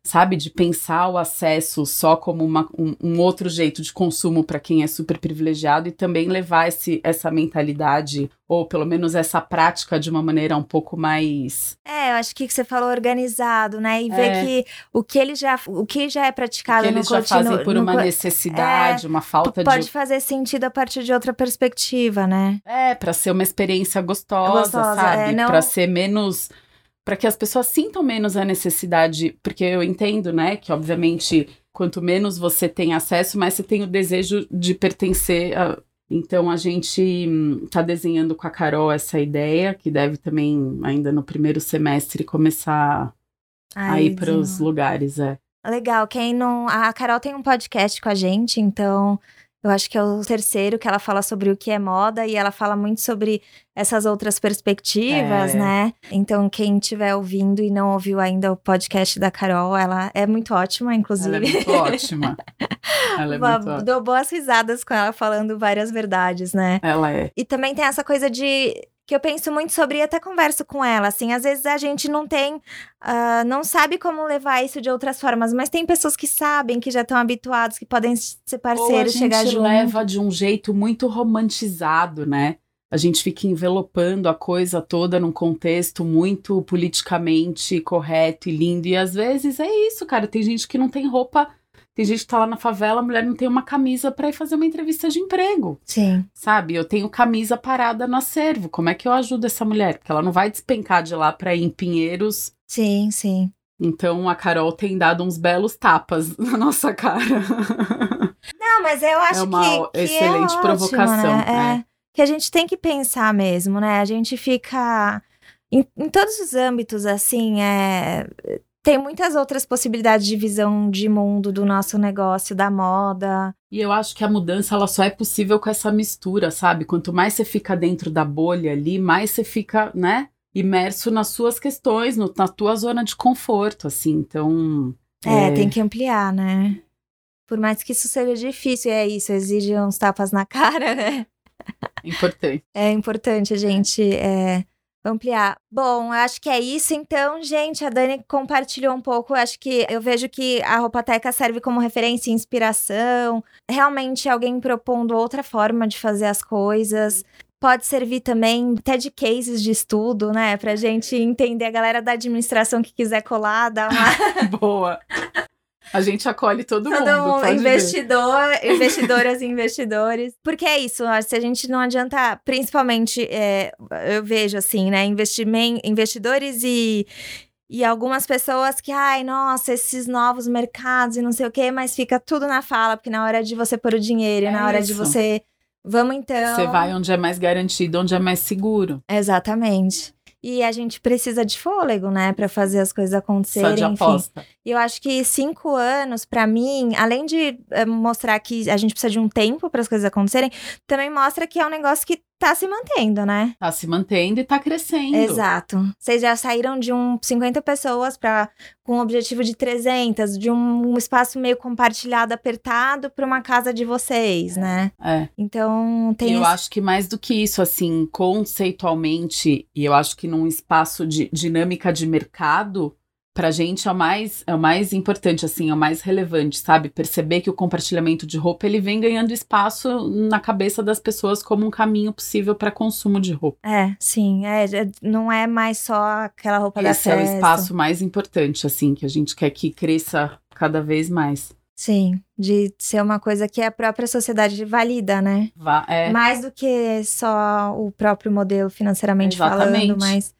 Speaker 2: sabe, de pensar o acesso só como uma, um, um outro jeito de consumo para quem é super privilegiado e também levar esse, essa mentalidade ou pelo menos essa prática de uma maneira um pouco mais
Speaker 1: é eu acho que você falou organizado né? E ver é. que o que ele já o que já é praticado
Speaker 2: que eles já fazem por uma necessidade é, uma falta
Speaker 1: pode
Speaker 2: de
Speaker 1: pode fazer sentido a partir de outra perspectiva né?
Speaker 2: É para ser uma experiência gostosa, gostosa sabe? é, não... para ser menos para que as pessoas sintam menos a necessidade porque eu entendo né que obviamente quanto menos você tem acesso mais você tem o desejo de pertencer a então a gente está desenhando com a Carol essa ideia, que deve também, ainda no primeiro semestre, começar Ai, a ir para os lugares. É.
Speaker 1: Legal. Quem não. A Carol tem um podcast com a gente, então eu acho que é o terceiro que ela fala sobre o que é moda e ela fala muito sobre essas outras perspectivas, é. né? Então, quem estiver ouvindo e não ouviu ainda o podcast da Carol, ela é muito ótima, inclusive. Ela
Speaker 2: é muito ótima. Ela é muito ótima.
Speaker 1: Dou boas risadas com ela falando várias verdades, né?
Speaker 2: Ela é.
Speaker 1: E também tem essa coisa de que eu penso muito sobre e até converso com ela. Assim, às vezes a gente não tem, uh, não sabe como levar isso de outras formas, mas tem pessoas que sabem, que já estão habituados, que podem ser parceiros, chegar junto.
Speaker 2: A gente leva de um jeito muito romantizado, né? A gente fica envelopando a coisa toda num contexto muito politicamente correto e lindo. E às vezes é isso, cara. Tem gente que não tem roupa tem gente que tá lá na favela, a mulher não tem uma camisa para ir fazer uma entrevista de emprego.
Speaker 1: Sim.
Speaker 2: Sabe? Eu tenho camisa parada no acervo. Como é que eu ajudo essa mulher? Porque ela não vai despencar de lá para ir em Pinheiros.
Speaker 1: Sim, sim.
Speaker 2: Então a Carol tem dado uns belos tapas na nossa cara.
Speaker 1: Não, mas eu acho
Speaker 2: é uma
Speaker 1: que, que
Speaker 2: excelente
Speaker 1: é ótimo,
Speaker 2: provocação.
Speaker 1: Né? É, que a gente tem que pensar mesmo, né? A gente fica em, em todos os âmbitos, assim, é, tem muitas outras possibilidades de visão de mundo do nosso negócio, da moda.
Speaker 2: E eu acho que a mudança ela só é possível com essa mistura, sabe? Quanto mais você fica dentro da bolha ali, mais você fica, né? Imerso nas suas questões, no, na tua zona de conforto, assim. Então.
Speaker 1: É, é, tem que ampliar, né? Por mais que isso seja difícil, é isso, exige uns tapas na cara, né?
Speaker 2: Importante.
Speaker 1: É importante a gente é, ampliar. Bom, acho que é isso. Então, gente, a Dani compartilhou um pouco. Acho que eu vejo que a Roupateca serve como referência e inspiração. Realmente alguém propondo outra forma de fazer as coisas. Pode servir também até de cases de estudo, né? Pra gente entender a galera da administração que quiser colar, dar uma.
Speaker 2: Boa. A gente acolhe todo,
Speaker 1: todo
Speaker 2: mundo.
Speaker 1: mundo investidor, ver. investidoras e investidores. Porque é isso, se a gente não adianta, principalmente, é, eu vejo assim, né? investidores e, e algumas pessoas que, ai, nossa, esses novos mercados e não sei o quê, mas fica tudo na fala, porque na hora de você pôr o dinheiro, é na hora isso. de você. Vamos então.
Speaker 2: Você vai onde é mais garantido, onde é mais seguro.
Speaker 1: Exatamente. E a gente precisa de fôlego, né, para fazer as coisas acontecerem. Só de
Speaker 2: aposta.
Speaker 1: E eu acho que cinco anos, para mim, além de é, mostrar que a gente precisa de um tempo para as coisas acontecerem, também mostra que é um negócio que tá se mantendo, né?
Speaker 2: Tá se mantendo e tá crescendo.
Speaker 1: Exato. Vocês já saíram de um 50 pessoas para com um objetivo de 300, de um, um espaço meio compartilhado, apertado para uma casa de vocês,
Speaker 2: é.
Speaker 1: né?
Speaker 2: É.
Speaker 1: Então, tem
Speaker 2: Eu
Speaker 1: esse...
Speaker 2: acho que mais do que isso, assim, conceitualmente, e eu acho que num espaço de dinâmica de mercado, pra gente é o mais é o mais importante assim, é o mais relevante, sabe? Perceber que o compartilhamento de roupa ele vem ganhando espaço na cabeça das pessoas como um caminho possível para consumo de roupa.
Speaker 1: É, sim, é, é, não é mais só aquela roupa
Speaker 2: Esse
Speaker 1: da
Speaker 2: festa. Esse é o espaço mais importante assim, que a gente quer que cresça cada vez mais.
Speaker 1: Sim, de ser uma coisa que a própria sociedade valida, né?
Speaker 2: Vá, é.
Speaker 1: Mais do que só o próprio modelo financeiramente Exatamente. falando, mas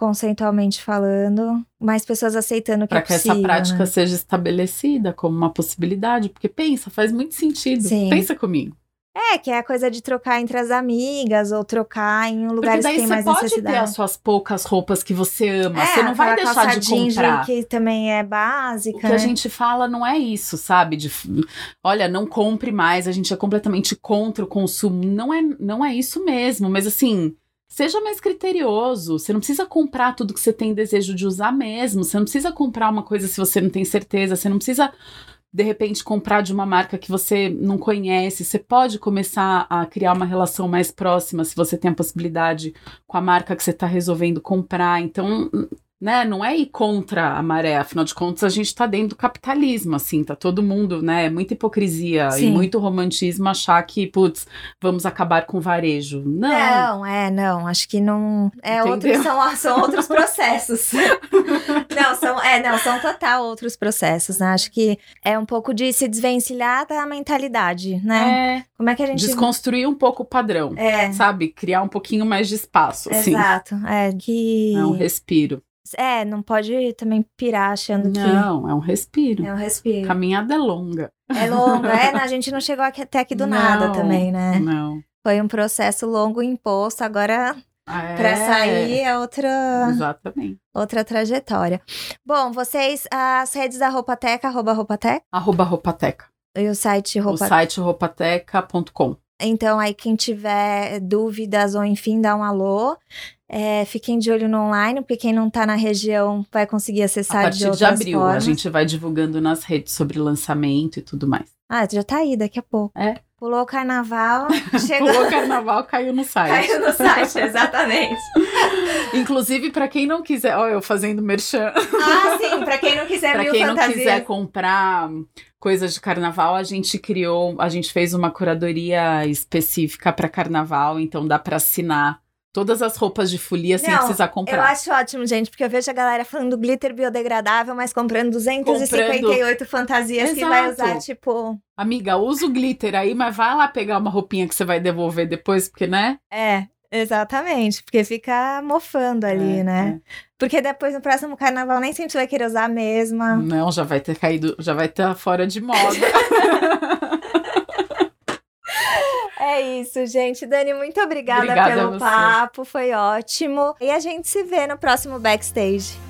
Speaker 1: conceitualmente falando, mais pessoas aceitando que
Speaker 2: pra
Speaker 1: é possível.
Speaker 2: Para que essa prática
Speaker 1: né?
Speaker 2: seja estabelecida como uma possibilidade, porque pensa, faz muito sentido. Sim. Pensa comigo.
Speaker 1: É, que é a coisa de trocar entre as amigas ou trocar em lugares que tem mais necessidade.
Speaker 2: Porque daí você pode ter as suas poucas roupas que você ama, é, você não vai deixar de comprar.
Speaker 1: que também é básica.
Speaker 2: O que né? a gente fala não é isso, sabe? De, olha, não compre mais, a gente é completamente contra o consumo. Não é, não é isso mesmo, mas assim, Seja mais criterioso. Você não precisa comprar tudo que você tem desejo de usar mesmo. Você não precisa comprar uma coisa se você não tem certeza. Você não precisa, de repente, comprar de uma marca que você não conhece. Você pode começar a criar uma relação mais próxima se você tem a possibilidade com a marca que você está resolvendo comprar. Então, né, não é ir contra a maré, afinal de contas a gente tá dentro do capitalismo, assim, tá todo mundo, né, é muita hipocrisia Sim. e muito romantismo achar que, putz, vamos acabar com o varejo. Não.
Speaker 1: Não, é, não, acho que não, é outros, são, são outros processos. não, são, é, não, são total outros processos, né, acho que é um pouco de se desvencilhar da mentalidade, né.
Speaker 2: É. Como é que a gente... Desconstruir um pouco o padrão, é. sabe, criar um pouquinho mais de espaço, assim.
Speaker 1: Exato, é que...
Speaker 2: É um respiro.
Speaker 1: É, não pode também pirar achando
Speaker 2: não,
Speaker 1: que.
Speaker 2: Não, é um respiro.
Speaker 1: É um respiro.
Speaker 2: Caminhada é longa.
Speaker 1: É longa, é, a gente não chegou aqui, até aqui do não, nada também, né?
Speaker 2: Não.
Speaker 1: Foi um processo longo imposto, agora é. para sair é outra.
Speaker 2: Exatamente.
Speaker 1: Outra trajetória. Bom, vocês, as redes da Roupateca, arroba Roupateca?
Speaker 2: Arroba Roupateca.
Speaker 1: E o site
Speaker 2: Roupateca? O site roupateca.com.
Speaker 1: Então, aí, quem tiver dúvidas ou enfim, dá um alô. É, fiquem de olho no online, porque quem não está na região vai conseguir acessar
Speaker 2: a partir
Speaker 1: de outras
Speaker 2: de abril.
Speaker 1: Formas.
Speaker 2: A gente vai divulgando nas redes sobre lançamento e tudo mais.
Speaker 1: Ah, já tá aí daqui a pouco.
Speaker 2: É.
Speaker 1: Pulou o carnaval, chegou.
Speaker 2: Pulou o carnaval, caiu no site.
Speaker 1: Caiu no site, exatamente.
Speaker 2: Inclusive, para quem não quiser, ó, eu fazendo merchan.
Speaker 1: Ah, sim, para quem não quiser
Speaker 2: Para quem fantasias. não quiser comprar coisas de carnaval, a gente criou, a gente fez uma curadoria específica para carnaval, então dá para assinar todas as roupas de folia sem Não, precisar comprar.
Speaker 1: Eu acho ótimo, gente, porque eu vejo a galera falando glitter biodegradável, mas comprando 258 comprando... fantasias Exato. que vai usar, tipo.
Speaker 2: Amiga, usa o glitter aí, mas vai lá pegar uma roupinha que você vai devolver depois, porque, né?
Speaker 1: É. Exatamente, porque fica mofando ali,
Speaker 2: É,
Speaker 1: né? Porque depois no próximo carnaval nem sempre você vai querer usar a mesma.
Speaker 2: Não, já vai ter caído, já vai estar fora de moda.
Speaker 1: É isso, gente. Dani, muito obrigada,
Speaker 2: Obrigada
Speaker 1: pelo papo, foi ótimo. E a gente se vê no próximo backstage.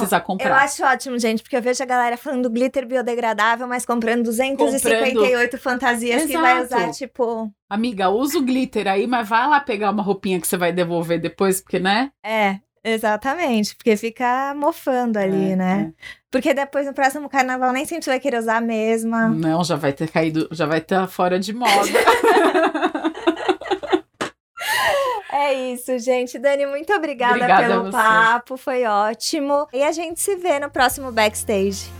Speaker 2: Precisa
Speaker 1: Eu
Speaker 2: comprar.
Speaker 1: acho ótimo, gente, porque eu vejo a galera falando do glitter biodegradável, mas comprando 258 fantasias que vai
Speaker 2: Exato.
Speaker 1: usar, tipo.
Speaker 2: Amiga, usa o glitter aí, mas vai lá pegar uma roupinha que você vai devolver depois, porque, né?
Speaker 1: É, exatamente, porque fica mofando ali,
Speaker 2: É,
Speaker 1: né? Porque depois no próximo carnaval nem sempre vai querer usar a
Speaker 2: é.
Speaker 1: mesma.
Speaker 2: Não, já vai ter caído, já vai estar fora de moda.
Speaker 1: É isso, gente. Dani, muito obrigada,
Speaker 2: Obrigada
Speaker 1: pelo papo, foi ótimo. E a gente se vê no próximo backstage.